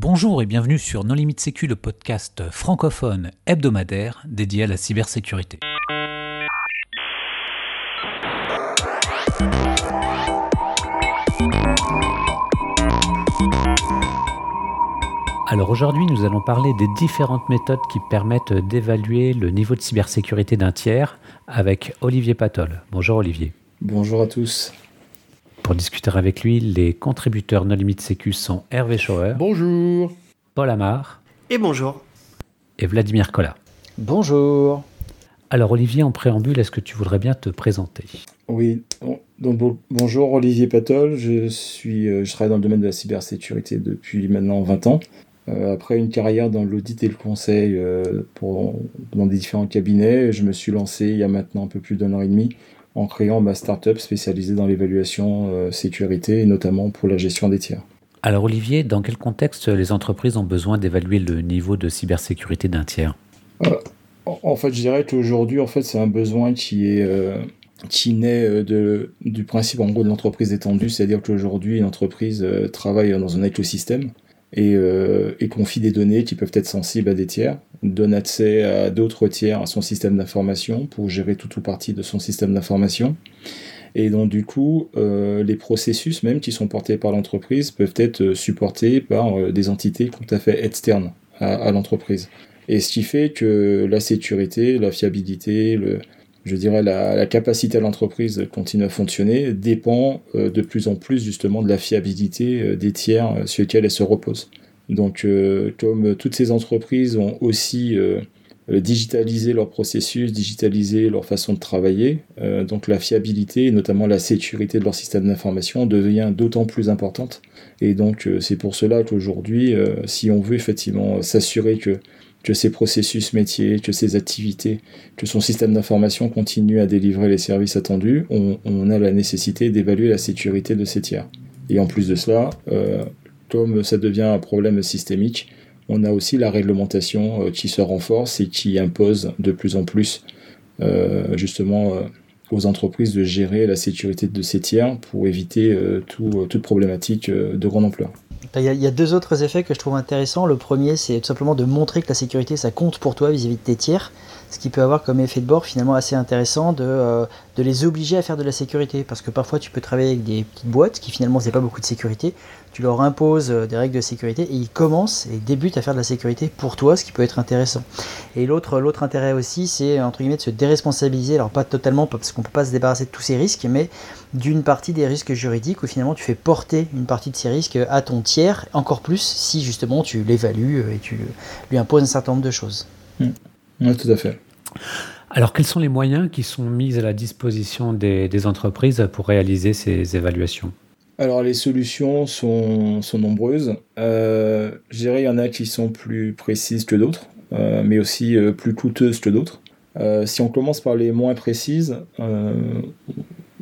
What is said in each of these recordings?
Bonjour et bienvenue sur Non Limite Sécu, le podcast francophone hebdomadaire dédié à la cybersécurité. Alors aujourd'hui, nous allons parler des différentes méthodes qui permettent d'évaluer le niveau de cybersécurité d'un tiers avec Olivier Patol. Bonjour Olivier. Bonjour à tous. Pour discuter avec lui, les contributeurs No Limite Sécu sont Hervé Schauer. Bonjour. Paul Amar. Et bonjour. Et Vladimir Collat. Bonjour. Alors Olivier, en préambule, est-ce que tu voudrais bien te présenter? Oui, donc bonjour Olivier Patol, je, suis, euh, je travaille dans le domaine de la cybersécurité depuis maintenant 20 ans. Euh, après une carrière dans l'audit et le conseil euh, pour, dans des différents cabinets, je me suis lancé il y a maintenant un peu plus d'un an et demi en créant ma startup spécialisée dans l'évaluation euh, sécurité et notamment pour la gestion des tiers. Alors Olivier, dans quel contexte les entreprises ont besoin d'évaluer le niveau de cybersécurité d'un tiers? Euh, En fait, je dirais qu'aujourd'hui, en fait, c'est un besoin qui est euh, qui naît de, du principe en gros de l'entreprise étendue, c'est-à-dire qu'aujourd'hui, une entreprise travaille dans un écosystème et, et, confie des données qui peuvent être sensibles à des tiers, donne accès à d'autres tiers à son système d'information pour gérer tout ou partie de son système d'information. Et donc du coup, euh, les processus même qui sont portés par l'entreprise peuvent être supportés par euh, des entités tout à fait externes à, l'entreprise. Et ce qui fait que la sécurité, la fiabilité, le, je dirais la, la capacité à l'entreprise continue à fonctionner dépend euh, de plus en plus justement de la fiabilité des tiers sur lesquels elle se repose. Donc, euh, comme toutes ces entreprises ont aussi euh, euh, digitalisé leur processus, digitalisé leur façon de travailler, donc la fiabilité et notamment la sécurité de leur système d'information devient d'autant plus importante. Et donc, c'est pour cela qu'aujourd'hui, si on veut effectivement s'assurer que que ces processus métiers, que ces activités, que son système d'information continue à délivrer les services attendus, on, a la nécessité d'évaluer la sécurité de ces tiers. Et en plus de cela, euh, comme ça devient un problème systémique, on a aussi la réglementation euh, qui se renforce et qui impose de plus en plus euh, justement aux entreprises de gérer la sécurité de ces tiers pour éviter toute problématique de grande ampleur. Il y, a, deux autres effets que je trouve intéressants. Le premier, c'est tout simplement de montrer que la sécurité, ça compte pour toi vis-à-vis de tes tiers, ce qui peut avoir comme effet de bord finalement assez intéressant de, de les obliger à faire de la sécurité. Parce que parfois, tu peux travailler avec des petites boîtes qui finalement faisaient pas beaucoup de sécurité tu leur imposes euh, des règles de sécurité et ils commencent et débutent à faire de la sécurité pour toi, ce qui peut être intéressant. Et l'autre, l'autre intérêt aussi, c'est entre guillemets de se déresponsabiliser, alors pas totalement parce qu'on peut pas se débarrasser de tous ces risques, mais d'une partie des risques juridiques où finalement tu fais porter une partie de ces risques à ton tiers, encore plus si justement tu l'évalues euh, et tu lui imposes un certain nombre de choses. Mmh. Oui, tout à fait. Alors, quels sont les moyens qui sont mis à la disposition des entreprises pour réaliser ces évaluations? Alors les solutions sont, nombreuses. Euh, je dirais il y en a qui sont plus précises que d'autres, euh, mais aussi euh, plus coûteuses que d'autres. si on commence par les moins précises,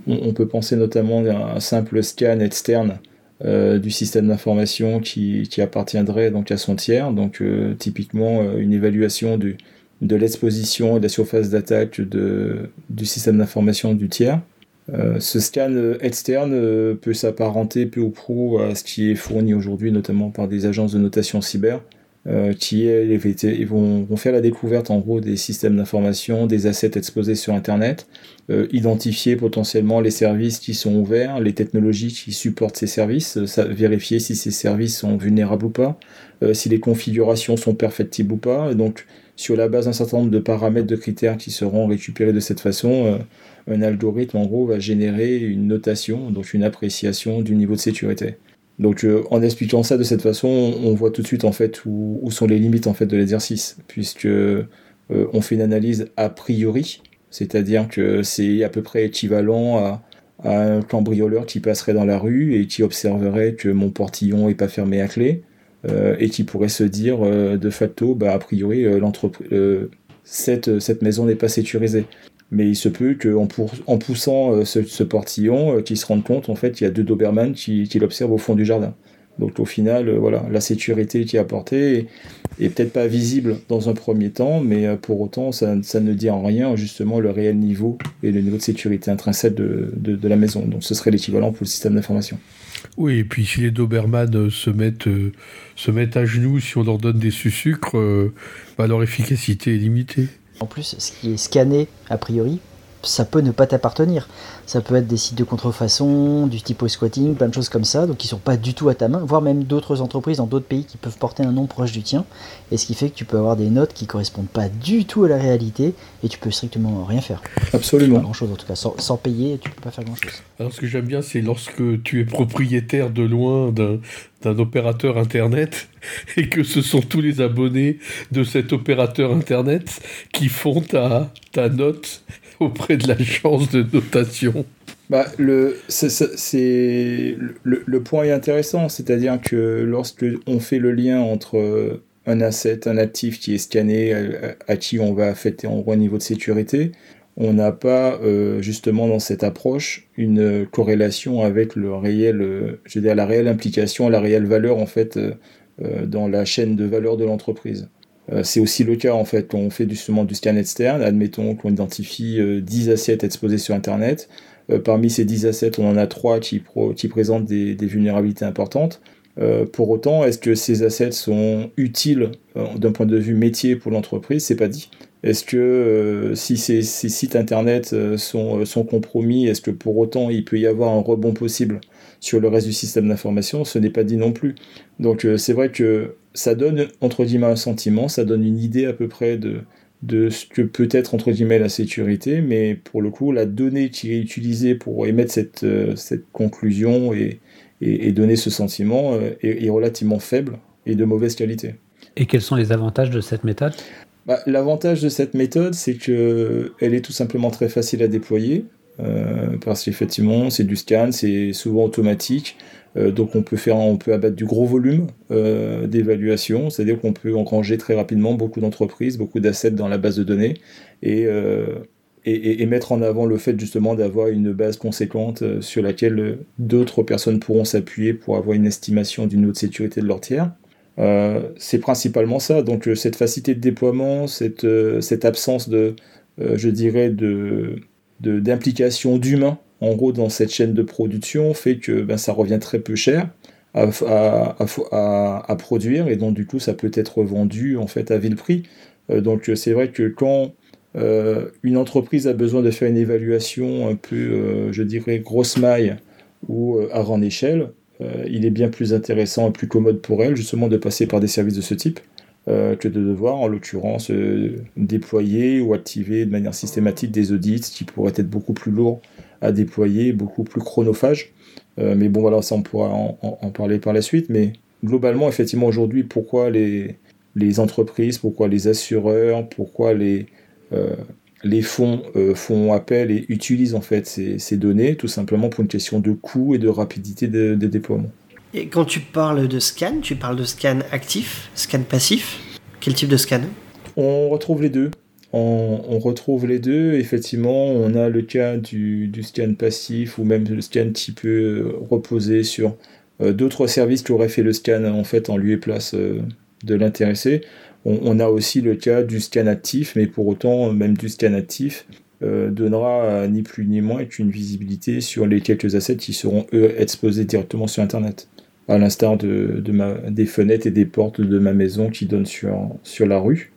on, peut penser notamment à un simple scan externe du système d'information qui, appartiendrait donc à son tiers, donc typiquement une évaluation de l'exposition et de la surface d'attaque du système d'information du tiers. Euh, ce scan euh, externe euh, peut s'apparenter peu ou prou à ce qui est fourni aujourd'hui, notamment par des agences de notation cyber, qui ils vont, vont, faire la découverte en gros des systèmes d'information, des assets exposés sur Internet, identifier potentiellement les services qui sont ouverts, les technologies qui supportent ces services, vérifier si ces services sont vulnérables ou pas, si les configurations sont perfectibles ou pas. Donc, sur la base d'un certain nombre de paramètres, de critères qui seront récupérés de cette façon, un algorithme en gros va générer une notation, donc une appréciation du niveau de sécurité. Donc euh, en expliquant ça de cette façon, on voit tout de suite en fait où, sont les limites en fait de l'exercice, puisque euh, on fait une analyse a priori, c'est-à-dire que c'est à peu près équivalent à, un cambrioleur qui passerait dans la rue et qui observerait que mon portillon est pas fermé à clé euh, et qui pourrait se dire de facto, bah, a priori, cette, cette maison n'est pas sécurisée mais il se peut qu'en en poussant euh, ce, portillon, euh, qu'il se rende compte en fait qu'il y a deux Doberman qui, l'observent au fond du jardin. Donc au final, euh, voilà, la sécurité qui est apportée est peut-être pas visible dans un premier temps, mais pour autant, ça, ne dit en rien justement le réel niveau et le niveau de sécurité intrinsèque de, la maison. Donc ce serait l'équivalent pour le système d'information. Oui, et puis si les Doberman se mettent, se mettent à genoux, si on leur donne des sucres, bah, leur efficacité est limitée. En plus, ce qui est scanné, a priori, ça peut ne pas t'appartenir. Ça peut être des sites de contrefaçon, du type squatting, plein de choses comme ça, donc qui sont pas du tout à ta main, voire même d'autres entreprises dans d'autres pays qui peuvent porter un nom proche du tien, et ce qui fait que tu peux avoir des notes qui correspondent pas du tout à la réalité, et tu peux strictement rien faire. Absolument. Pas grand chose en tout cas, sans, sans, payer, tu peux pas faire grand chose. Alors ce que j'aime bien, c'est lorsque tu es propriétaire de loin d'un d'un opérateur Internet et que ce sont tous les abonnés de cet opérateur Internet qui font ta, ta note auprès de l'agence de notation bah, le, point est intéressant, c'est-à-dire que lorsque on fait le lien entre un asset, un actif qui est scanné, à, qui on va affecter en gros un niveau de sécurité, on n'a pas euh, justement dans cette approche une corrélation avec le réel, euh, je veux dire la réelle implication, la réelle valeur en fait euh, dans la chaîne de valeur de l'entreprise. Euh, c'est aussi le cas en fait on fait justement du scan externe. Admettons qu'on identifie 10 euh, assets exposés sur Internet. Euh, parmi ces 10 assets, on en a 3 qui, qui présentent des, vulnérabilités importantes. pour autant, est-ce que ces assets sont utiles d'un point de vue métier pour l'entreprise? C'est pas dit. Est-ce que si ces, sites internet sont, sont compromis, est-ce que pour autant il peut y avoir un rebond possible sur le reste du système d'information? Ce n'est pas dit non plus. Donc c'est vrai que ça donne entre guillemets un sentiment, ça donne une idée à peu près de, de ce que peut être entre guillemets la sécurité, mais pour le coup, la donnée qui est utilisée pour émettre cette, euh, cette conclusion et, et, donner ce sentiment euh, est, relativement faible et de mauvaise qualité. Et quels sont les avantages de cette méthode? Bah, L'avantage de cette méthode, c'est qu'elle est tout simplement très facile à déployer. Euh, parce qu'effectivement, c'est du scan, c'est souvent automatique. Euh, donc on peut faire, on peut abattre du gros volume euh, d'évaluation, c'est-à-dire qu'on peut engranger très rapidement beaucoup d'entreprises, beaucoup d'assets dans la base de données et, et, mettre en avant le fait justement d'avoir une base conséquente sur laquelle d'autres personnes pourront s'appuyer pour avoir une estimation du niveau de sécurité de leur tiers. c'est principalement ça, donc cette facilité de déploiement, cette, cette absence de, je dirais, de d'implication d'humains en gros dans cette chaîne de production fait que ben, ça revient très peu cher à, à, produire et donc du coup ça peut être vendu en fait à vil prix. Euh, donc c'est vrai que quand euh, une entreprise a besoin de faire une évaluation un peu, euh, je dirais, grosse maille ou à grande échelle, il est bien plus intéressant et plus commode pour elle justement de passer par des services de ce type. Que de devoir, en l'occurrence, déployer ou activer de manière systématique des audits qui pourraient être beaucoup plus lourds à déployer, beaucoup plus chronophage. Euh, mais bon, ça on pourra en, parler par la suite. Mais globalement, effectivement, aujourd'hui, pourquoi les, les entreprises, pourquoi les assureurs, pourquoi les, euh, les fonds euh, font appel et utilisent en fait ces, ces, données, tout simplement pour une question de coût et de rapidité de, de déploiement. Et quand tu parles de scan, tu parles de scan actif, scan passif Quel type de scan? On retrouve les deux on, retrouve les deux. Effectivement, on a le cas du, scan passif ou même le scan qui peut reposer sur euh, d'autres services qui auraient fait le scan en fait en lieu et place euh, de l'intéressé. On, a aussi le cas du scan actif, mais pour autant, même du scan actif euh, donnera ni plus ni moins qu'une visibilité sur les quelques assets qui seront eux exposés directement sur Internet. À l'instar de, des fenêtres et des portes de ma maison qui donnent sur, sur la rue.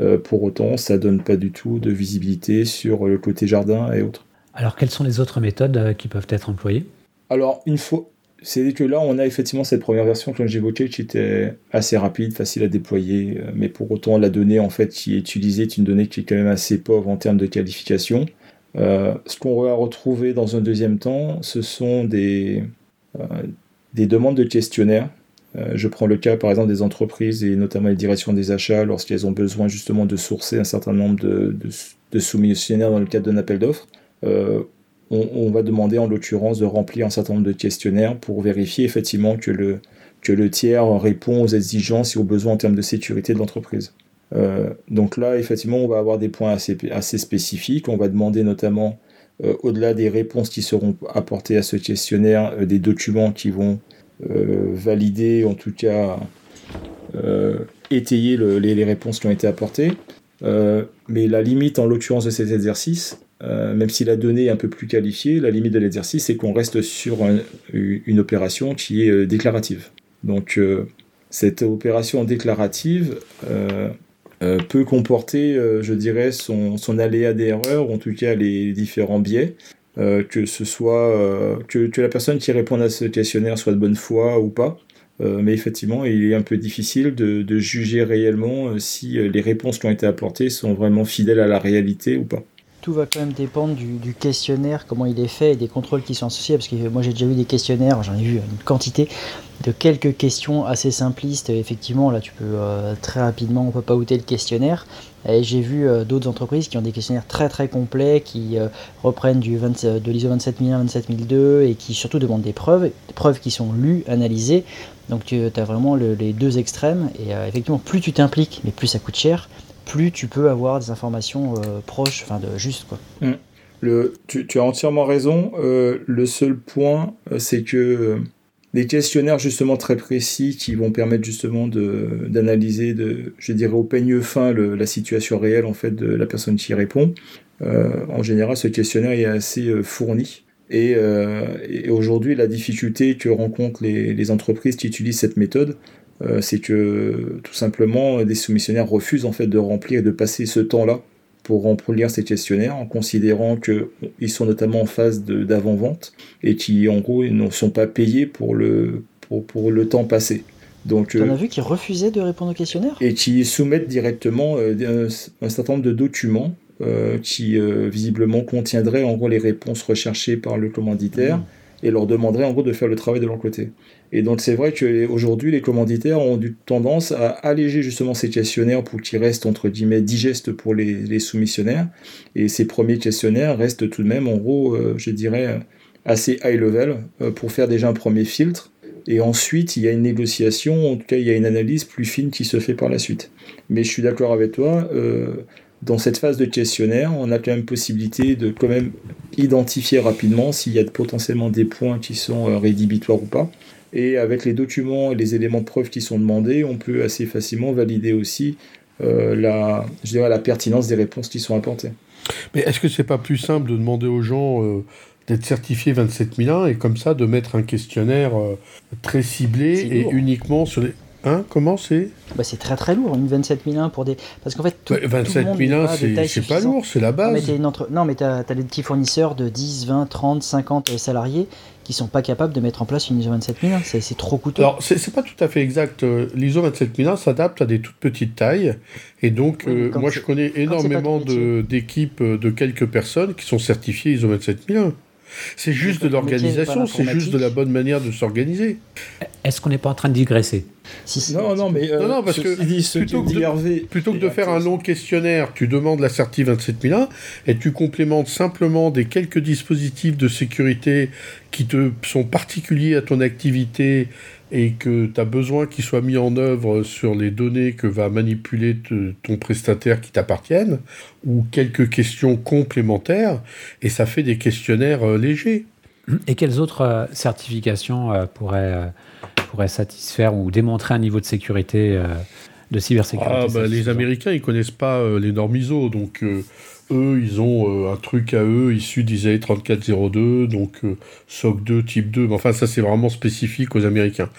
Euh, pour autant, ça donne pas du tout de visibilité sur le côté jardin et autres. Alors, quelles sont les autres méthodes euh, qui peuvent être employées? Alors, une fois, c'est que là, on a effectivement cette première version que j'évoquais qui était assez rapide, facile à déployer, euh, mais pour autant, la donnée en fait qui est utilisée est une donnée qui est quand même assez pauvre en termes de qualification. ce qu'on va retrouver dans un deuxième temps, ce sont des, des demandes de questionnaires euh, je prends le cas par exemple des entreprises et notamment les directions des achats lorsqu'elles ont besoin justement de sourcer un certain nombre de, de, soumissionnaires dans le cadre d'un appel d'offres. Euh, on, va demander en l'occurrence de remplir un certain nombre de questionnaires pour vérifier effectivement que le, que le tiers répond aux exigences et aux besoins en termes de sécurité de l'entreprise. Euh, donc là, effectivement, on va avoir des points assez, assez spécifiques. On va demander notamment, au-delà des réponses qui seront apportées à ce questionnaire, des documents qui vont euh, valider, en tout cas euh, étayer les, réponses qui ont été apportées. mais la limite, en l'occurrence de cet exercice, même si la donnée est un peu plus qualifiée, la limite de l'exercice, c'est qu'on reste sur une opération qui est déclarative. Donc, cette opération déclarative peut comporter, je dirais, son, son aléa d'erreur, en tout cas les différents biais, euh, que ce soit euh, que, la personne qui répond à ce questionnaire soit de bonne foi ou pas. Euh, mais effectivement, il est un peu difficile de juger réellement si les réponses qui ont été apportées sont vraiment fidèles à la réalité ou pas tout va quand même dépendre du, questionnaire, comment il est fait et des contrôles qui sont associés. Parce que moi j'ai déjà vu des questionnaires, j'en ai vu une quantité de quelques questions assez simplistes. Effectivement, là tu peux très rapidement, on peut pas outer le questionnaire. Et j'ai vu euh, d'autres entreprises qui ont des questionnaires très très complets, qui euh, reprennent du de l'ISO 27001, 27002 et qui surtout demandent des preuves, des preuves qui sont lues, analysées. Donc tu as vraiment les deux extrêmes. Et euh, effectivement, plus tu t'impliques, mais plus ça coûte cher, plus tu peux avoir des informations proches, enfin de juste quoi. Mmh. Le, tu, as entièrement raison. le seul point, c'est que des questionnaires justement très précis qui vont permettre justement d'analyser, de, je dirais au peigne fin, la situation réelle en fait de la personne qui répond. Euh, en général, ce questionnaire est assez euh, fourni. Euh, et, aujourd'hui, la difficulté que rencontrent les, entreprises qui utilisent cette méthode, c'est que tout simplement des soumissionnaires refusent en fait de remplir et de passer ce temps-là pour remplir ces questionnaires en considérant qu'ils sont notamment en phase d'avant-vente et qui en gros ne sont pas payés pour le, pour, pour le temps passé. Donc, on a euh, vu qu'ils refusaient de répondre aux questionnaires? Et qui soumettent directement euh, un, certain nombre de documents euh, qui visiblement contiendraient en gros les réponses recherchées par le commanditaire. Mmh et leur demanderait en gros de faire le travail de leur côté. Et donc c'est vrai qu'aujourd'hui les commanditaires ont tendance à alléger justement ces questionnaires pour qu'ils restent entre guillemets digestes pour les, soumissionnaires. Et ces premiers questionnaires restent tout de même en gros, euh, je dirais, assez high level euh, pour faire déjà un premier filtre. Et ensuite, il y a une négociation, en tout cas, il y a une analyse plus fine qui se fait par la suite. Mais je suis d'accord avec toi, euh, dans cette phase de questionnaire, on a quand même possibilité de quand même identifier rapidement s'il y a potentiellement des points qui sont euh, rédhibitoires ou pas. Et avec les documents et les éléments de preuve qui sont demandés, on peut assez facilement valider aussi euh, la, je dirais, la pertinence des réponses qui sont apportées. Mais est-ce que c'est pas plus simple de demander aux gens euh, d'être certifiés 27001 et comme ça de mettre un questionnaire très ciblé et uniquement sur les... Hein Comment c'est bah, C'est très très lourd, une 27001 pour des. Parce qu'en fait, tout, 27001, c'est pas lourd, c'est la base. Non, mais tu as, des petits fournisseurs de 10, 20, 30, 50 salariés qui sont pas capables de mettre en place une ISO 27001. C'est trop coûteux. Alors, c'est pas tout à fait exact. Euh, L'ISO 27001 s'adapte à des toutes petites tailles. Et donc, euh, moi, je connais énormément d'équipes euh, de, quelques personnes qui sont certifiées ISO 27001. C'est juste de l'organisation, c'est juste de la bonne manière de s'organiser. Est-ce qu'on n'est pas en train de digresser non, non, mais euh, non, parce que plutôt, que de, plutôt que de faire un long questionnaire, tu demandes la Certi 27001 et tu complémentes simplement des quelques dispositifs de sécurité qui te sont particuliers à ton activité et que tu as besoin qu'ils soient mis en œuvre sur les données que va manipuler ton prestataire qui t'appartiennent, ou quelques questions complémentaires, et ça fait des questionnaires euh, légers. Et quelles autres euh, certifications euh, pourraient, pourraient, satisfaire ou démontrer un niveau de sécurité, de cybersécurité ah, bah, Les Américains, ils connaissent pas les normes ISO, donc eux, ils ont un truc à eux issu d'ISAE 3402, donc SOC 2, type 2. Mais enfin, ça, c'est vraiment spécifique aux Américains.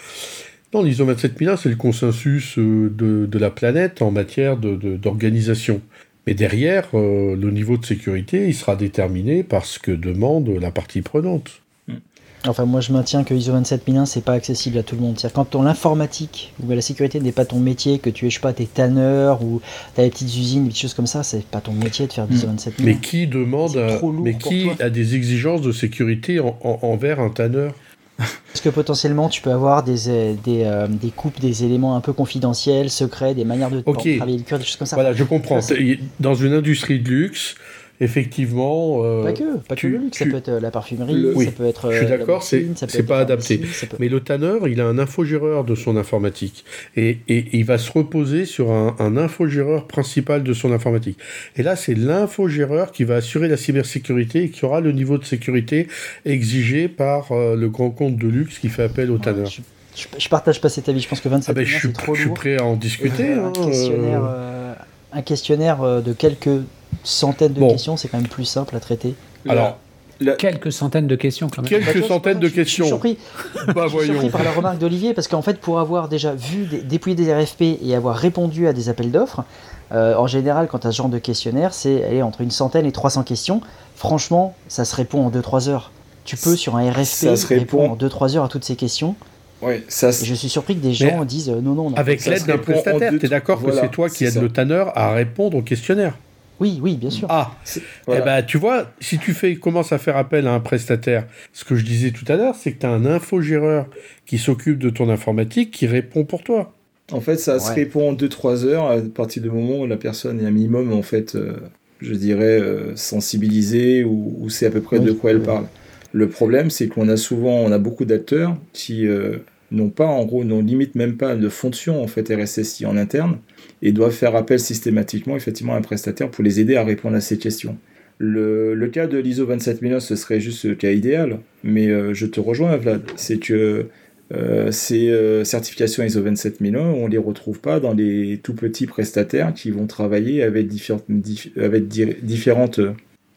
Non, l'ISO 27001, c'est le consensus de, de, la planète en matière d'organisation. Mais derrière, le niveau de sécurité, il sera déterminé par ce que demande la partie prenante. Enfin, moi, je maintiens que ISO 27001, c'est pas accessible à tout le monde. C'est-à-dire, quand l'informatique ou la sécurité n'est pas ton métier, que tu es, je sais pas, t'es tanneur ou t'as des petites usines, des choses comme ça, c'est pas ton métier de faire ISO 27001. Mais qui demande, mais qui a des exigences de sécurité envers un tanneur? Parce que potentiellement, tu peux avoir des, euh, des, euh, des, coupes, des éléments un peu confidentiels, secrets, des manières de travailler le cuir, des choses comme ça. Voilà, je comprends. Dans une industrie de luxe, effectivement. Euh, pas que, pas que le luxe, ça peut être euh, la parfumerie, ça peut être. Je suis euh, d'accord, c'est pas adapté. Mais le tanneur, il a un infogéreur de son informatique. Et, et il va se reposer sur un, un infogéreur principal de son informatique. Et là, c'est l'infogéreur qui va assurer la cybersécurité et qui aura le niveau de sécurité exigé par le grand compte de luxe qui fait appel au tanneur. Je, partage pas cet avis. Je pense que 27 ah ben, c'est trop. Je suis prêt à en discuter. hein, un questionnaire euh, de quelques centaines de Bon. questions, c'est quand même plus simple à traiter. Alors, Quelques centaines de questions quand même. Quelques Bah, centaines de je suis- Je questions. suis surpris, bah je suis surpris par la remarque d'Olivier parce qu'en fait, pour avoir déjà vu des, dépouiller des RFP et avoir répondu à des appels d'offres, euh, en général, quand tu as ce genre de questionnaire, c'est entre une centaine et 300 questions. Franchement, ça se répond en 2-3 heures. Tu peux, sur un RFP, Ça se répond- répondre en 2-3 heures à toutes ces questions. Ouais, ça, Et je suis surpris que des gens disent euh, non, non, non. Avec l'aide d'un prestataire, deux- t'es d'accord voilà, que c'est toi qui c'est aide ça. le tanneur à répondre au questionnaire? Oui, oui, bien sûr. Ah, voilà. eh ben, tu vois, si tu fais, commences à faire appel à un prestataire, ce que je disais tout à l'heure, c'est que tu as un infogéreur qui s'occupe de ton informatique qui répond pour toi. En fait, ça se répond en 2-3 heures à partir du moment où la personne est un minimum, en fait, euh, je dirais, euh, sensibilisée ou, ou sait à peu près Oui, de quoi elle parle. Le problème, c'est qu'on a souvent, on a beaucoup d'acteurs qui euh, n'ont pas, en gros, n'ont limite même pas de fonction, en fait, RSSI en interne et doivent faire appel systématiquement, effectivement, à un prestataire pour les aider à répondre à ces questions. Le, le cas de l'ISO 27001, ce serait juste le cas idéal, mais euh, je te rejoins, Vlad. C'est que euh, ces euh, certifications ISO 27001, on les retrouve pas dans les tout petits prestataires qui vont travailler avec avec di- différentes,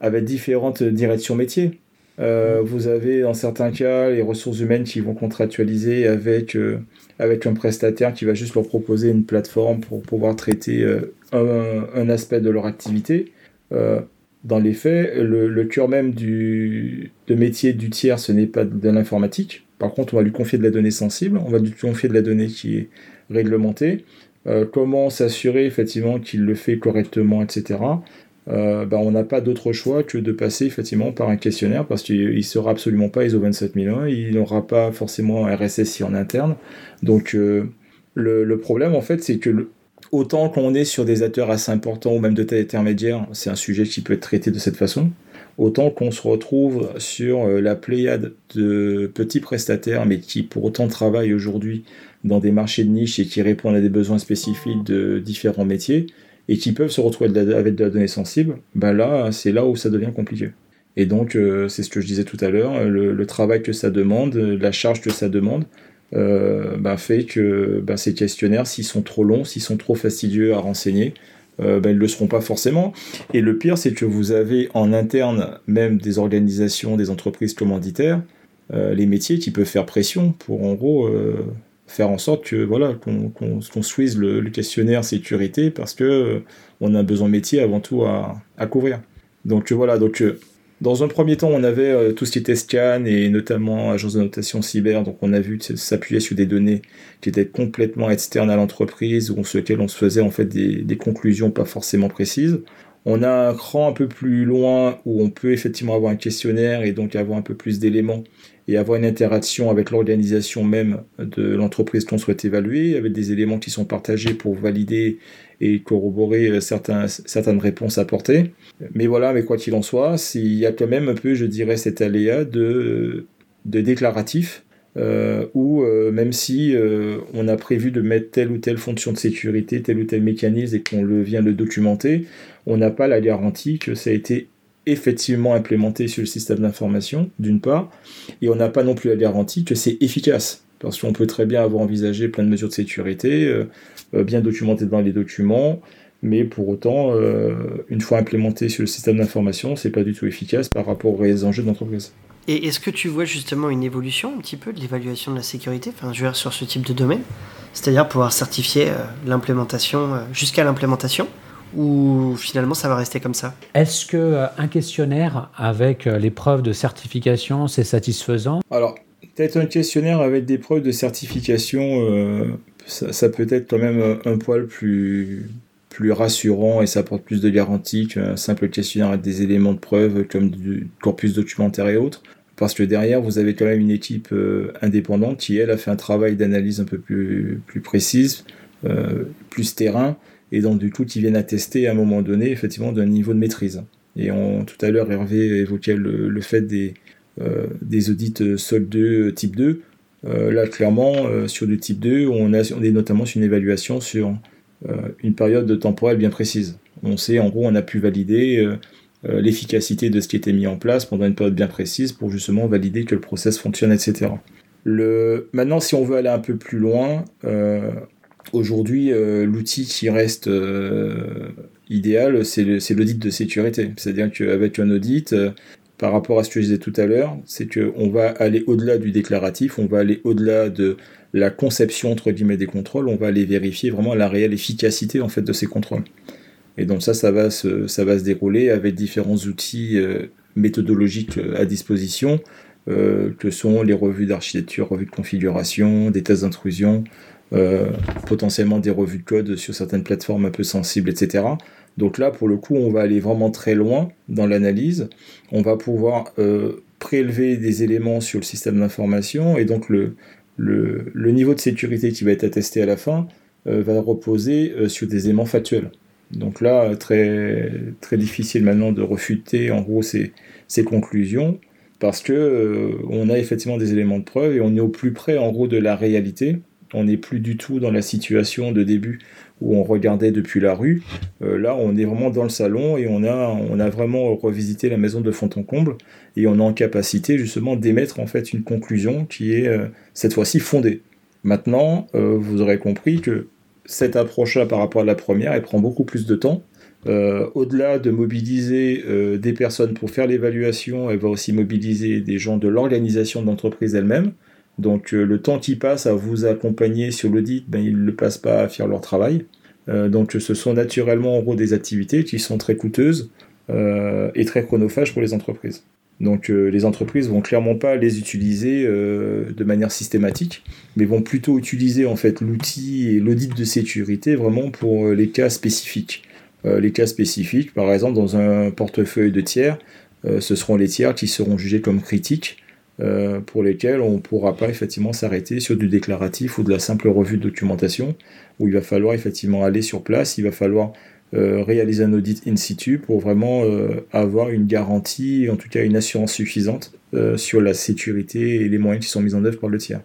avec différentes directions métiers. Euh, vous avez dans certains cas les ressources humaines qui vont contractualiser avec, euh, avec un prestataire qui va juste leur proposer une plateforme pour pouvoir traiter euh, un, un aspect de leur activité. Dans les faits, le, le cœur même du de métier du tiers, ce n'est pas de l'informatique. Par contre, on va lui confier de la donnée sensible, on va lui confier de la donnée qui est réglementée. Comment s'assurer effectivement qu'il le fait correctement, etc. Euh, ben, on n'a pas d'autre choix que de passer effectivement par un questionnaire parce qu'il ne sera absolument pas ISO 27001, il n'aura pas forcément un RSSI en interne. Donc euh, le, problème en fait c'est que autant qu'on est sur des acteurs assez importants ou même de taille intermédiaire, c'est un sujet qui peut être traité de cette façon, autant qu'on se retrouve sur euh, la pléiade de petits prestataires mais qui pour autant travaillent aujourd'hui dans des marchés de niche et qui répondent à des besoins spécifiques de différents métiers et qui peuvent se retrouver avec de la donnée sensible, ben là, c'est là où ça devient compliqué. Et donc, euh, c'est ce que je disais tout à l'heure, le, travail que ça demande, la charge que ça demande, euh, ben, fait que ben, ces questionnaires, s'ils sont trop longs, s'ils sont trop fastidieux à renseigner, euh, ils ne le seront pas forcément. Et le pire, c'est que vous avez en interne même des organisations, des entreprises commanditaires, les métiers qui peuvent faire pression pour en gros faire en sorte que voilà qu'on qu'on construise le, questionnaire sécurité parce que euh, on a un besoin métier avant tout à, couvrir. Donc euh, voilà, donc euh, dans un premier temps, on avait tout ce qui était scan et notamment agence de notation cyber, donc on a vu s'appuyer sur des données qui étaient complètement externes à l'entreprise, ou sur lesquelles on se faisait en fait des conclusions pas forcément précises. On a un cran un peu plus loin où on peut effectivement avoir un questionnaire et donc avoir un peu plus d'éléments et avoir une interaction avec l'organisation même de l'entreprise qu'on souhaite évaluer, avec des éléments qui sont partagés pour valider et corroborer euh, certains, certaines réponses apportées. Mais voilà, mais quoi qu'il en soit, il y a quand même un peu, je dirais, cet aléa de, de déclaratif, euh, où euh, même si on a prévu de mettre telle ou telle fonction de sécurité, tel ou tel mécanisme et qu'on le vient le documenter, on n'a pas la garantie que ça a été effectivement implémenté sur le système d'information, d'une part, et on n'a pas non plus la garantie que c'est efficace. Parce qu'on peut très bien avoir envisagé plein de mesures de sécurité, euh, euh, bien documentées dans les documents, mais pour autant, euh, une fois implémenté sur le système d'information, c'est pas du tout efficace par rapport aux enjeux de l'entreprise. Et est-ce que tu vois justement une évolution un petit peu de l'évaluation de la sécurité, enfin, je veux dire, sur ce type de domaine? C'est-à-dire pouvoir certifier l'implémentation jusqu'à l'implémentation? Ou finalement ça va rester comme ça? Est-ce que euh, un questionnaire avec euh, les preuves de certification, c'est satisfaisant? Alors, peut-être un questionnaire avec des preuves de certification, euh, ça, ça peut être quand même un, poil plus, plus rassurant et ça apporte plus de garantie qu'un simple questionnaire avec des éléments de preuve comme du corpus documentaire et autres. Parce que derrière, vous avez quand même une équipe euh, indépendante qui, elle, a fait un travail d'analyse un peu plus, plus précise, euh, plus terrain, et donc du coup qui viennent attester à un moment donné, effectivement, d'un niveau de maîtrise. Et tout à l'heure, Hervé évoquait le, fait des, euh, audits euh, SOC 2 euh, type 2. Euh, là, clairement, euh, sur du type 2, on, est notamment sur une évaluation sur euh, une période de temporelle bien précise. On sait, en gros, on a pu valider euh, euh, l'efficacité de ce qui était mis en place pendant une période bien précise pour justement valider que le process fonctionne, etc. Le... Maintenant, si on veut aller un peu plus loin, aujourd'hui, l'outil qui reste idéal, c'est l'audit de sécurité. C'est-à-dire qu'avec un audit, par rapport à ce que je disais tout à l'heure, c'est qu'on va aller au-delà du déclaratif, on va aller au-delà de la conception entre guillemets des contrôles, on va aller vérifier vraiment la réelle efficacité en fait de ces contrôles. Et donc ça, ça va se, ça va se dérouler avec différents outils euh, méthodologiques euh, à disposition, euh, que sont les revues d'architecture, revues de configuration, des tests d'intrusion, potentiellement des revues de code sur certaines plateformes un peu sensibles, etc. Donc là, pour le coup, on va aller vraiment très loin dans l'analyse. On va pouvoir prélever des éléments sur le système d'information et donc le, le, niveau de sécurité qui va être attesté à la fin va reposer sur des éléments factuels. Donc là, très, très difficile maintenant de refuter en gros ces, ces conclusions parce que euh, on a effectivement des éléments de preuve et on est au plus près en gros de la réalité. On n'est plus du tout dans la situation de début où on regardait depuis la rue. Euh, là, on est vraiment dans le salon et on a, vraiment revisité la maison de fond en comble et on est en capacité justement d'émettre en fait une conclusion qui est euh, cette fois-ci fondée. Maintenant, vous aurez compris que cette approche-là par rapport à la première, elle prend beaucoup plus de temps. Euh, au-delà de mobiliser euh, des personnes pour faire l'évaluation, elle va aussi mobiliser des gens de l'organisation de l'entreprise elle-même. Donc euh, le temps qui passe à vous accompagner sur l'audit, ben, ils ne le passent pas à faire leur travail. donc ce sont naturellement en gros des activités qui sont très coûteuses et très chronophages pour les entreprises. Donc euh, les entreprises vont clairement pas les utiliser euh, de manière systématique, mais vont plutôt utiliser en fait l'outil et l'audit de sécurité vraiment pour euh, les cas spécifiques. les cas spécifiques, par exemple dans un portefeuille de tiers, ce seront les tiers qui seront jugés comme critiques, pour lesquels on ne pourra pas effectivement s'arrêter sur du déclaratif ou de la simple revue de documentation, où il va falloir effectivement aller sur place, il va falloir euh, réaliser un audit in situ pour vraiment euh, avoir une garantie, en tout cas une assurance suffisante euh, sur la sécurité et les moyens qui sont mis en œuvre par le tiers.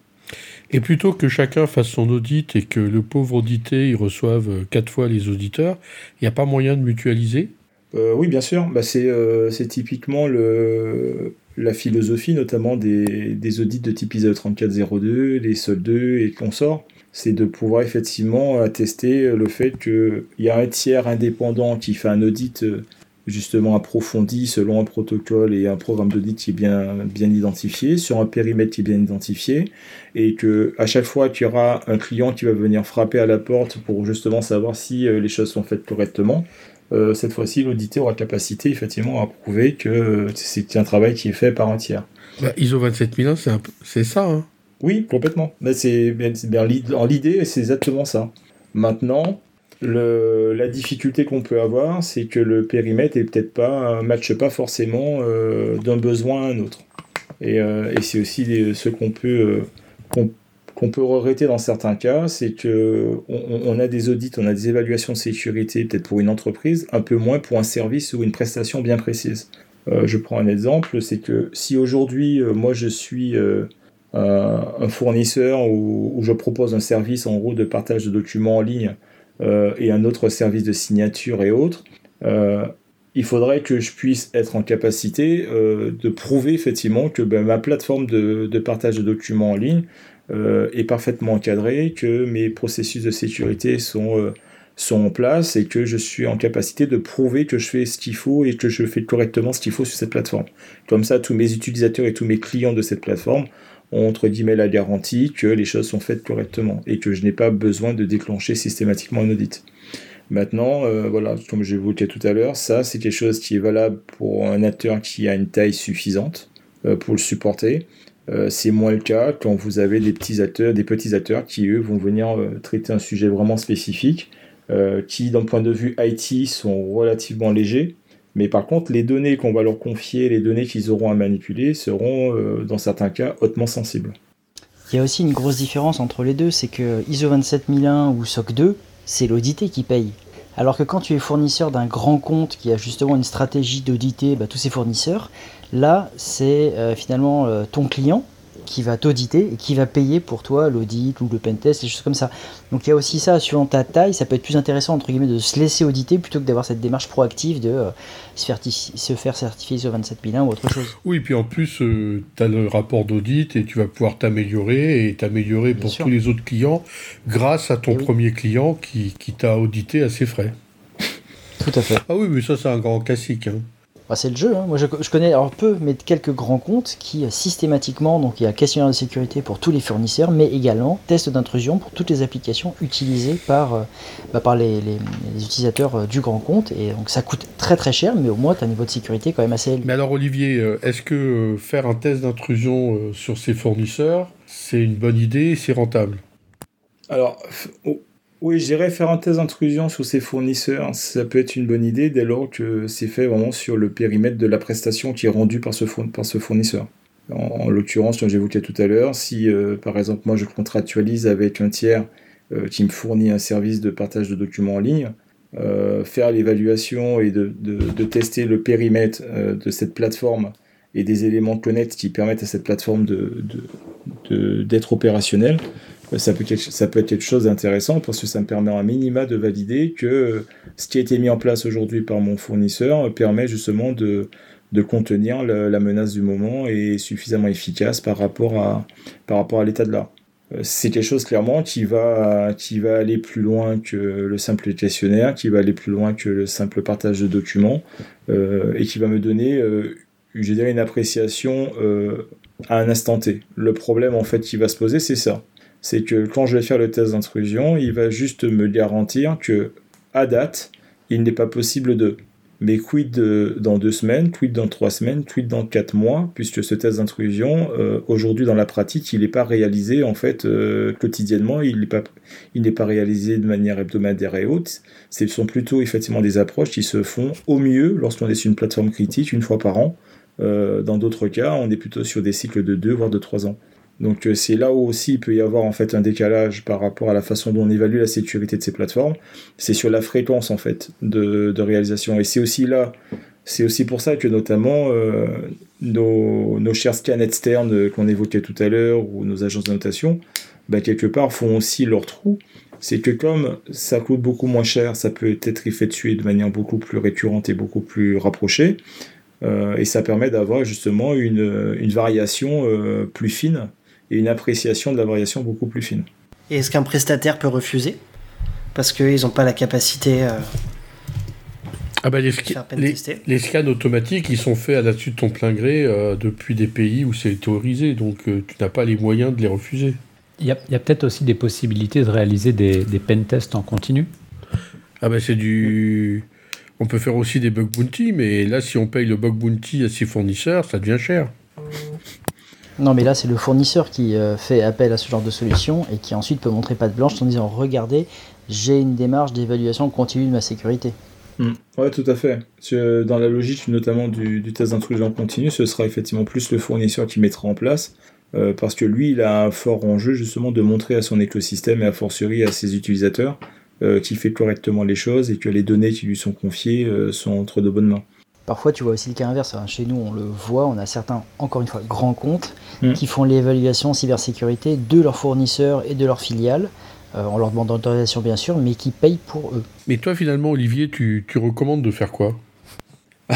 Et plutôt que chacun fasse son audit et que le pauvre audité il reçoive quatre fois les auditeurs, il n'y a pas moyen de mutualiser? Oui, bien sûr. Bah, c'est typiquement le, la philosophie, notamment des, audits de type ISO 3402, les SOL 2 et consorts c'est de pouvoir effectivement attester le fait qu'il y a un tiers indépendant qui fait un audit justement approfondi selon un protocole et un programme d'audit qui est bien, bien identifié, sur un périmètre qui est bien identifié, et que à chaque fois qu'il y aura un client qui va venir frapper à la porte pour justement savoir si euh, les choses sont faites correctement, euh, cette fois-ci l'auditeur aura capacité effectivement à prouver que c'est un travail qui est fait par un tiers. Bah, ISO 27001, c'est ça. Hein oui, complètement. Mais c'est bien en l'idée, c'est exactement ça. Maintenant, le, la difficulté qu'on peut avoir, c'est que le périmètre est peut-être pas matche pas forcément euh, d'un besoin à un autre. Et, euh, et c'est aussi ce qu'on peut euh, qu'on peut regretter dans certains cas, c'est que on, a des audits, on a des évaluations de sécurité peut-être pour une entreprise, un peu moins pour un service ou une prestation bien précise. je prends un exemple, c'est que si aujourd'hui moi je suis euh, un fournisseur où, je propose un service en gros de partage de documents en ligne euh, et un autre service de signature et autres, euh, il faudrait que je puisse être en capacité de prouver effectivement que ben, ma plateforme de, de, partage de documents en ligne est parfaitement encadrée, que mes processus de sécurité sont, sont en place et que je suis en capacité de prouver que je fais ce qu'il faut et que je fais correctement ce qu'il faut sur cette plateforme. Comme ça, tous mes utilisateurs et tous mes clients de cette plateforme ont entre guillemets la garantie que les choses sont faites correctement et que je n'ai pas besoin de déclencher systématiquement un audit. Maintenant, euh, voilà, comme évoqué tout à l'heure, ça c'est quelque chose qui est valable pour un acteur qui a une taille suffisante euh, pour le supporter. Euh, c'est moins le cas quand vous avez des petits acteurs, qui eux vont venir traiter un sujet vraiment spécifique, qui d'un point de vue IT sont relativement légers, mais par contre, les données qu'on va leur confier, les données qu'ils auront à manipuler, seront euh, dans certains cas hautement sensibles. Il y a aussi une grosse différence entre les deux, c'est que ISO 27001 ou SOC 2, c'est l'audité qui paye. Alors que quand tu es fournisseur d'un grand compte qui a justement une stratégie d'auditer bah, tous ses fournisseurs, là c'est euh, finalement euh, ton client qui va t'auditer et qui va payer pour toi l'audit ou le pentest, des choses comme ça. Donc il y a aussi ça, suivant ta taille, ça peut être plus intéressant entre guillemets de se laisser auditer plutôt que d'avoir cette démarche proactive de euh, se, faire se, faire certifier ISO 27001 ou autre chose. Oui, puis en plus, euh, tu as le rapport d'audit et tu vas pouvoir t'améliorer et t'améliorer pour tous les autres clients grâce à ton eh premier client qui, qui t'a audité à ses frais. Tout à fait. Ah oui, mais ça c'est un grand classique. Hein. Bah, c'est le jeu. Hein. Moi, je, connais alors peu, mais quelques grands comptes qui euh, systématiquement, donc il y a questionnaire de sécurité pour tous les fournisseurs, mais également test d'intrusion pour toutes les applications utilisées par, euh, bah, par les, utilisateurs euh, du grand compte. Et donc ça coûte très très cher, mais au moins tu as un niveau de sécurité quand même assez élevé. Mais alors Olivier, est-ce que faire un test d'intrusion sur ces fournisseurs, c'est une bonne idée et c'est rentable? Alors, oui, je faire un test d'intrusion sur ses fournisseurs, ça peut être une bonne idée dès lors que c'est fait vraiment sur le périmètre de la prestation qui est rendue par ce, fournisseur. En, l'occurrence, comme j'évoquais tout à l'heure, si euh, par exemple moi je contractualise avec un tiers euh, qui me fournit un service de partage de documents en ligne, euh, faire l'évaluation et de, de, tester le périmètre de cette plateforme et des éléments connect qui permettent à cette plateforme d'être opérationnelle, ça peut, être quelque chose d'intéressant parce que ça me permet un minima de valider que ce qui a été mis en place aujourd'hui par mon fournisseur permet justement de, contenir la menace du moment et suffisamment efficace par rapport à, à l'état de l'art. Euh, c'est quelque chose clairement qui va, aller plus loin que le simple questionnaire, qui va aller plus loin que le simple partage de documents euh, et qui va me donner, euh, je dirais, une appréciation à un instant T. Le problème en fait qui va se poser, c'est ça c'est que quand je vais faire le test d'intrusion, il va juste me garantir que, à date, il n'est pas possible de. Mais quid dans deux semaines, quid dans trois semaines, quid dans quatre mois, puisque ce test d'intrusion, euh, aujourd'hui dans la pratique, il n'est pas réalisé en fait euh, quotidiennement, il n'est pas, réalisé de manière hebdomadaire et haute. Ce sont plutôt effectivement des approches qui se font au mieux lorsqu'on est sur une plateforme critique une fois par an. Euh, dans d'autres cas, on est plutôt sur des cycles de deux voire de trois ans. Donc euh, c'est là où aussi il peut y avoir en fait un décalage par rapport à la façon dont on évalue la sécurité de ces plateformes. C'est sur la fréquence en fait de, réalisation. Et c'est aussi là, c'est aussi pour ça que notamment euh, nos, nos, chers scans externes qu'on évoquait tout à l'heure ou nos agences de notation, bah, quelque part font aussi leur trou. C'est que comme ça coûte beaucoup moins cher, ça peut être effectué de manière beaucoup plus récurrente et beaucoup plus rapprochée. Euh, et ça permet d'avoir justement une, une variation plus fine et une appréciation de la variation beaucoup plus fine. Et est-ce qu'un prestataire peut refuser? Parce qu'ils n'ont pas la capacité. Euh, ah bah les, les, scans automatiques, ils sont faits à la suite de ton plein gré euh, depuis des pays où c'est autorisé, donc euh, tu n'as pas les moyens de les refuser. Il y a, peut-être aussi des possibilités de réaliser des, des pen tests en continu. Ah bah c'est du... On peut faire aussi des bug bounty, mais là si on paye le bug bounty à ses fournisseurs, ça devient cher. Non, mais là, c'est le fournisseur qui euh, fait appel à ce genre de solution et qui ensuite peut montrer patte blanche en disant Regardez, j'ai une démarche d'évaluation continue de ma sécurité. Hmm. Oui, tout à fait. Dans la logique notamment du, test d'intrusion continue, ce sera effectivement plus le fournisseur qui mettra en place, euh, parce que lui, il a un fort enjeu justement de montrer à son écosystème et a fortiori à ses utilisateurs euh, qu'il fait correctement les choses et que les données qui lui sont confiées sont entre de bonnes mains. Parfois, tu vois aussi le cas inverse. Chez nous, on le voit, on a certains, encore une fois, grands comptes mm. qui font l'évaluation cybersécurité de leurs fournisseurs et de leurs filiales, euh, en leur demandant d'autorisation bien sûr, mais qui payent pour eux. Mais toi, finalement, Olivier, tu, recommandes de faire quoi?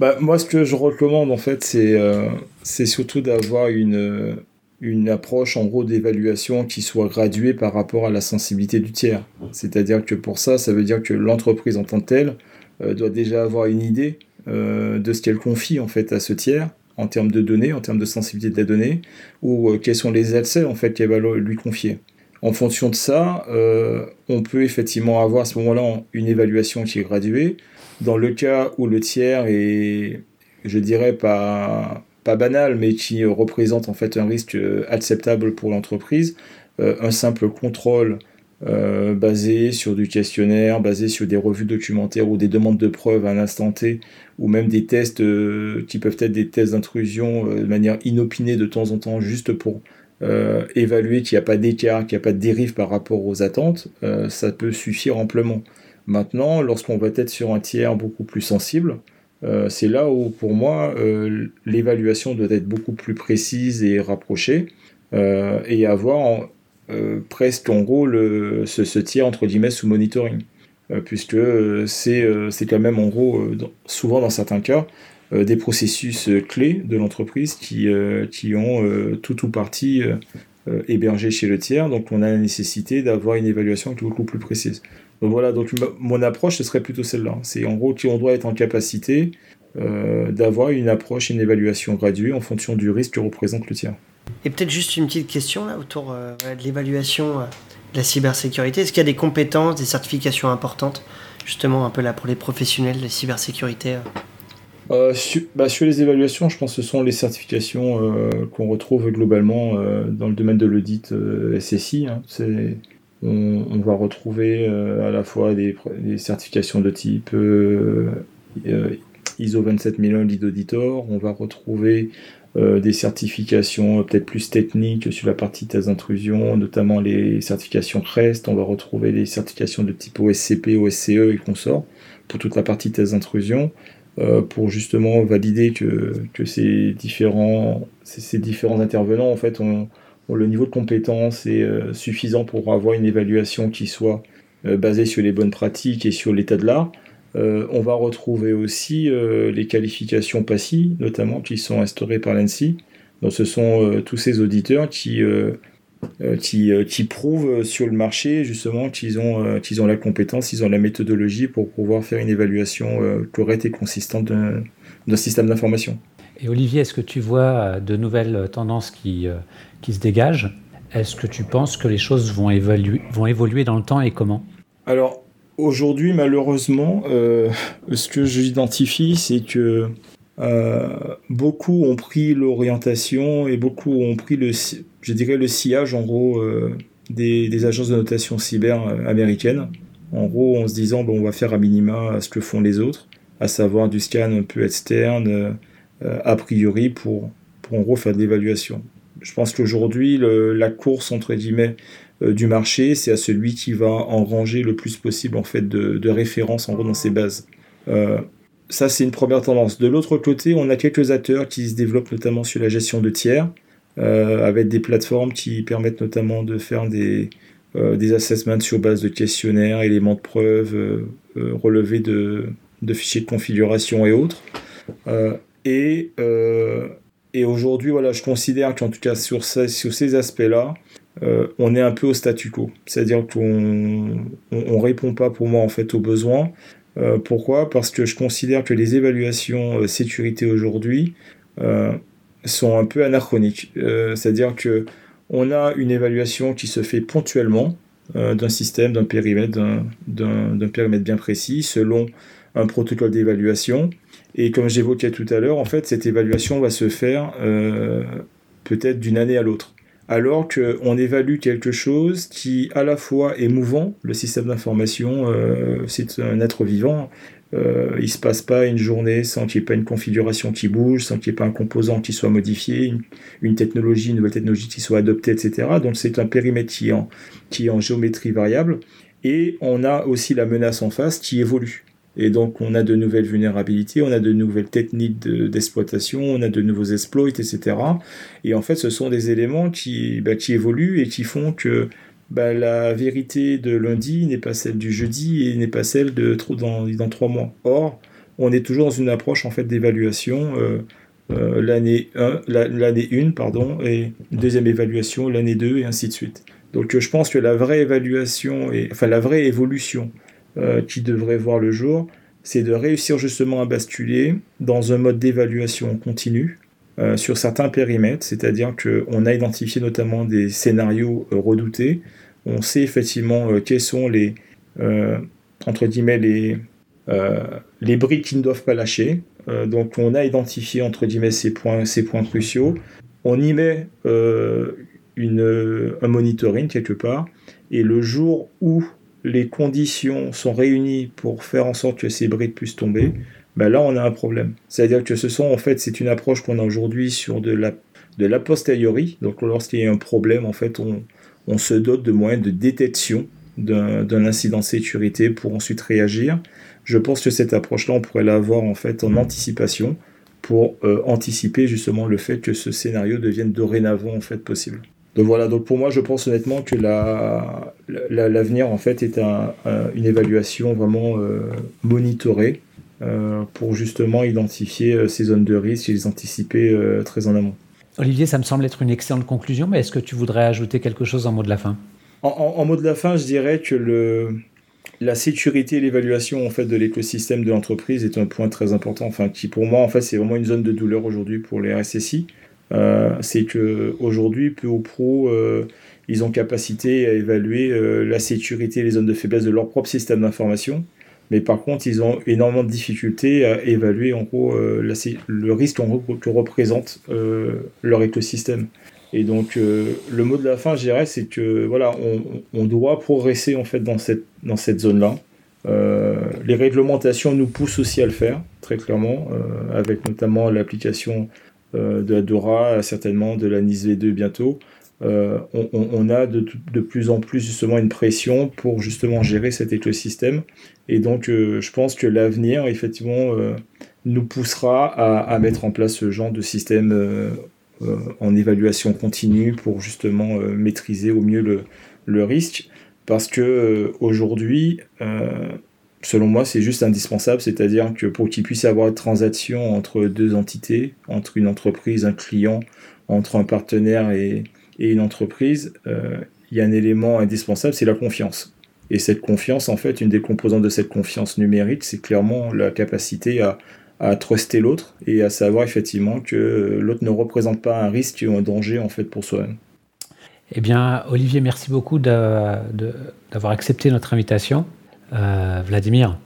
Bah, Moi, ce que je recommande, en fait, c'est euh, surtout d'avoir une, une approche, en gros, d'évaluation qui soit graduée par rapport à la sensibilité du tiers. C'est-à-dire que pour ça, ça veut dire que l'entreprise en tant que telle doit déjà avoir une idée euh, de ce qu'elle confie en fait à ce tiers en termes de données, en termes de sensibilité des données, ou euh, quels sont les accès en fait qu'elle va lui confier. En fonction de ça, on peut effectivement avoir à ce moment-là une évaluation qui est graduée. Dans le cas où le tiers est, je dirais pas pas banal, mais qui représente en fait un risque acceptable pour l'entreprise, un simple contrôle euh, basé sur du questionnaire, basé sur des revues documentaires ou des demandes de preuves à un instant T, ou même des tests euh, qui peuvent être des tests d'intrusion euh, de manière inopinée de temps en temps, juste pour évaluer qu'il n'y a pas d'écart, qu'il n'y a pas de dérive par rapport aux attentes, ça peut suffire amplement. Maintenant, lorsqu'on va être sur un tiers beaucoup plus sensible, c'est là où, pour moi, l'évaluation doit être beaucoup plus précise et rapprochée, et avoir presque en gros ce, ce, tiers entre guillemets sous monitoring. puisque c'est quand même en gros, souvent dans certains cas, des processus clés de l'entreprise qui, ont tout ou partie euh, hébergé chez le tiers, donc on a la nécessité d'avoir une évaluation beaucoup plus précise. Donc voilà, donc mon approche, ce serait plutôt celle-là. C'est en gros qu'on doit être en capacité euh, d'avoir une approche, une évaluation graduée en fonction du risque que représente le tiers. Et peut-être juste une petite question là autour euh, de l'évaluation de la cybersécurité. Est-ce qu'il y a des compétences, des certifications importantes, justement un peu là pour les professionnels de la cybersécurité euh, bah, sur, les évaluations, je pense que ce sont les certifications euh, qu'on retrouve globalement euh, dans le domaine de l'audit SSI. Hein. On, va retrouver à la fois des, certifications de type ISO 27001 Lead Auditor, on va retrouver des certifications peut-être plus techniques sur la partie thèse d'intrusion, notamment les certifications CREST, on va retrouver des certifications de type OSCP, OSCE et consorts pour toute la partie thèse d'intrusion. Euh, pour justement valider que, que ces, différents, ces, différents intervenants en fait ont, le niveau de compétence est euh, suffisant pour avoir une évaluation qui soit euh, basée sur les bonnes pratiques et sur l'état de l'art. On va retrouver aussi les qualifications PASSI, notamment qui sont instaurées par l'ANSI. Donc ce sont tous ces auditeurs qui euh, qui, euh, qui, prouvent sur le marché justement qu'ils ont, euh, qu'ils ont la compétence, ils ont la méthodologie pour pouvoir faire une évaluation correcte et consistante d'un système d'information. Et Olivier, est-ce que tu vois de nouvelles tendances qui, qui se dégagent? Est-ce que tu penses que les choses vont, évoluer, vont évoluer dans le temps et comment? Alors, aujourd'hui, malheureusement, ce que j'identifie, c'est que beaucoup ont pris l'orientation et beaucoup ont pris le, je dirais, le sillage, en gros, euh, des, agences de notation cyber euh, américaines. En gros, en se disant, bon, on va faire à minima ce que font les autres, à savoir du scan un peu externe, euh, a priori, pour, pour en gros faire de l'évaluation. Je pense qu'aujourd'hui, la course, entre guillemets, du marché, c'est à celui qui va en ranger le plus possible, en fait, de, références, en gros, dans ses bases. ça, c'est une première tendance. De l'autre côté, on a quelques acteurs qui se développent notamment sur la gestion de tiers, euh, avec des plateformes qui permettent notamment de faire des, euh, des assessments sur base de questionnaires, éléments de preuve, euh, relevés de, de, fichiers de configuration et autres. et et aujourd'hui, voilà, je considère qu'en tout cas sur, sur ces aspects-là, on est un peu au statu quo. C'est-à-dire qu'on on, répond pas pour moi en fait aux besoins. pourquoi? Parce que je considère que les évaluations sécurité aujourd'hui sont un peu anachroniques. Euh, c'est-à-dire que on a une évaluation qui se fait ponctuellement euh, d'un système, d'un périmètre, d'un périmètre bien précis, selon un protocole d'évaluation. Et comme j'évoquais tout à l'heure, en fait, cette évaluation va se faire euh, peut-être d'une année à l'autre. Alors qu'on évalue quelque chose qui à la fois est mouvant, le système d'information, c'est un être vivant, euh, il ne se passe pas une journée sans qu'il n'y ait pas une configuration qui bouge, sans qu'il n'y ait pas un composant qui soit modifié, une, technologie, nouvelle technologie qui soit adoptée, etc. Donc c'est un périmètre qui est en géométrie variable. Et on a aussi la menace en face qui évolue. Et donc on a de nouvelles vulnérabilités, on a de nouvelles techniques d'exploitation, on a de nouveaux exploits, etc. Et en fait ce sont des éléments qui, bah, qui évoluent et qui font que bah, la vérité de lundi n'est pas celle du jeudi et n'est pas celle de dans, dans trois mois. Or, on est toujours dans une approche en fait d'évaluation euh, euh, l'année 1, l'année 1 pardon, et deuxième évaluation l'année 2 et ainsi de suite. Donc je pense que la vraie évaluation, et, enfin la vraie évolution euh, qui devrait voir le jour, c'est de réussir justement à basculer dans un mode d'évaluation continue sur certains périmètres, c'est-à-dire qu'on a identifié notamment des scénarios redoutés, on sait effectivement euh, quels sont les, euh, entre guillemets, les, euh, les briques qui ne doivent pas lâcher. donc on a identifié, entre guillemets, ces points, ces points cruciaux. On y met une, un monitoring quelque part. Et le jour où les conditions sont réunies pour faire en sorte que ces briques puissent tomber, ben là on a un problème. C'est-à-dire que ce sont en fait c'est une approche qu'on a aujourd'hui sur de la de la posteriori. Donc lorsqu'il y a un problème en fait on, on se dote de moyens de détection d'un incident de sécurité pour ensuite réagir. Je pense que cette approche-là, on pourrait l'avoir en fait en anticipation pour euh, anticiper justement le fait que ce scénario devienne dorénavant en fait possible. Donc voilà, donc pour moi, je pense honnêtement que l'avenir en fait est une évaluation vraiment euh, monitorée euh, pour justement identifier ces zones de risque et les anticiper très en amont. Olivier, ça me semble être une excellente conclusion, mais est-ce que tu voudrais ajouter quelque chose en mot de la fin? En, mot de la fin, je dirais que le, la sécurité et l'évaluation en fait de l'écosystème de l'entreprise est un point très important. Enfin, qui pour moi en fait c'est vraiment une zone de douleur aujourd'hui pour les RSSI. Euh, c'est que aujourd'hui, peu ou pro, euh, ils ont capacité à évaluer euh, la sécurité et les zones de faiblesse de leur propre système d'information. Mais par contre, ils ont énormément de difficultés à évaluer en gros le risque que représente leur écosystème. Et donc, le mot de la fin, je dirais, c'est que voilà, on, doit progresser en fait dans cette, dans cette zone-là. Les réglementations nous poussent aussi à le faire, très clairement, avec notamment l'application de la DORA, certainement de la NIS V2 bientôt. On, a de, de, plus en plus justement une pression pour justement gérer cet écosystème. Et donc, je pense que l'avenir, effectivement, nous poussera à, à, mettre en place ce genre de système euh, en évaluation continue pour justement euh, maîtriser au mieux le, le risque. Parce que euh, aujourd'hui, selon moi, c'est juste indispensable, c'est-à-dire que pour qu'il puisse y avoir une transaction entre deux entités, entre une entreprise, un client, entre un partenaire et, une entreprise, il y a un élément indispensable, c'est la confiance. Et cette confiance, en fait, une des composantes de cette confiance numérique, c'est clairement la capacité à, à truster l'autre et à savoir effectivement que l'autre ne représente pas un risque ou un danger en fait pour soi-même. Eh bien, Olivier, merci beaucoup d'avoir accepté notre invitation. Euh, Vladimir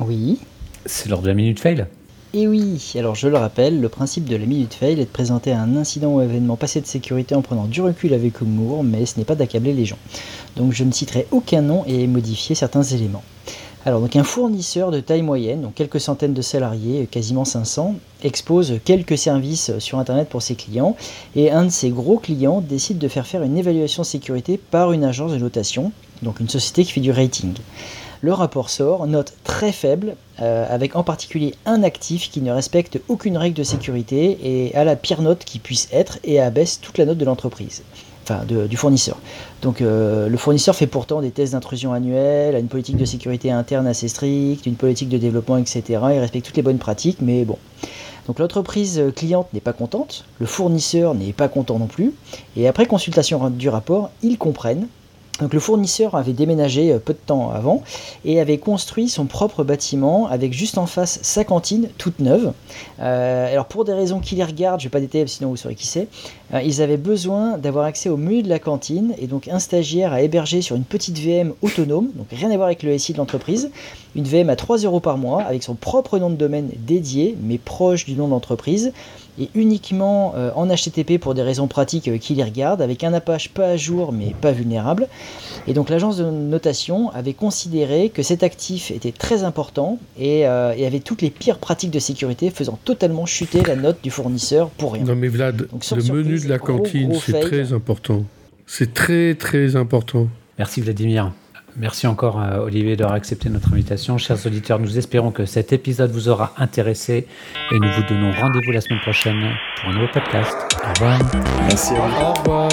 Oui. C'est lors de la Minute Fail et oui, alors je le rappelle, le principe de la Minute Fail est de présenter un incident ou événement passé de sécurité en prenant du recul avec humour, mais ce n'est pas d'accabler les gens. Donc je ne citerai aucun nom et modifier certains éléments. Alors, donc un fournisseur de taille moyenne, donc quelques centaines de salariés, quasiment 500, expose quelques services sur Internet pour ses clients, et un de ses gros clients décide de faire faire une évaluation sécurité par une agence de notation, donc une société qui fait du rating. Le rapport sort, note très faible, euh, avec en particulier un actif qui ne respecte aucune règle de sécurité et a la pire note qui puisse être et abaisse toute la note de l'entreprise enfin du fournisseur. Donc euh, le fournisseur fait pourtant des tests d'intrusion annuels, a une politique de sécurité interne assez stricte, une politique de développement, etc. Il respecte toutes les bonnes pratiques, mais bon. Donc l'entreprise cliente n'est pas contente, le fournisseur n'est pas content non plus, et après consultation du rapport, ils comprennent donc le fournisseur avait déménagé euh, peu de temps avant et avait construit son propre bâtiment avec juste en face sa cantine toute neuve. Euh, alors pour des raisons qui les regardent, je ne vais pas détailler sinon vous saurez qui c'est, euh, ils avaient besoin d'avoir accès au menu de la cantine et donc un stagiaire a hébergé sur une petite VM autonome, donc rien à voir avec le SI de l'entreprise, une VM à 3 euros par mois avec son propre nom de domaine dédié mais proche du nom d'entreprise et uniquement euh, en HTTP pour des raisons pratiques euh, qui les regardent, avec un Apache pas à jour mais pas vulnérable. Et donc l'agence de notation avait considéré que cet actif était très important et, euh, avait toutes les pires pratiques de sécurité, faisant totalement chuter la note du fournisseur pour rien. Non mais Vlad, le menu de la cantine, c'est très important. C'est très très important. Merci Vladimir. Merci encore à Olivier d'avoir accepté notre invitation. Chers auditeurs, nous espérons que cet épisode vous aura intéressé et nous vous donnons rendez-vous la semaine prochaine pour un nouveau podcast. Au revoir. Merci. Au revoir.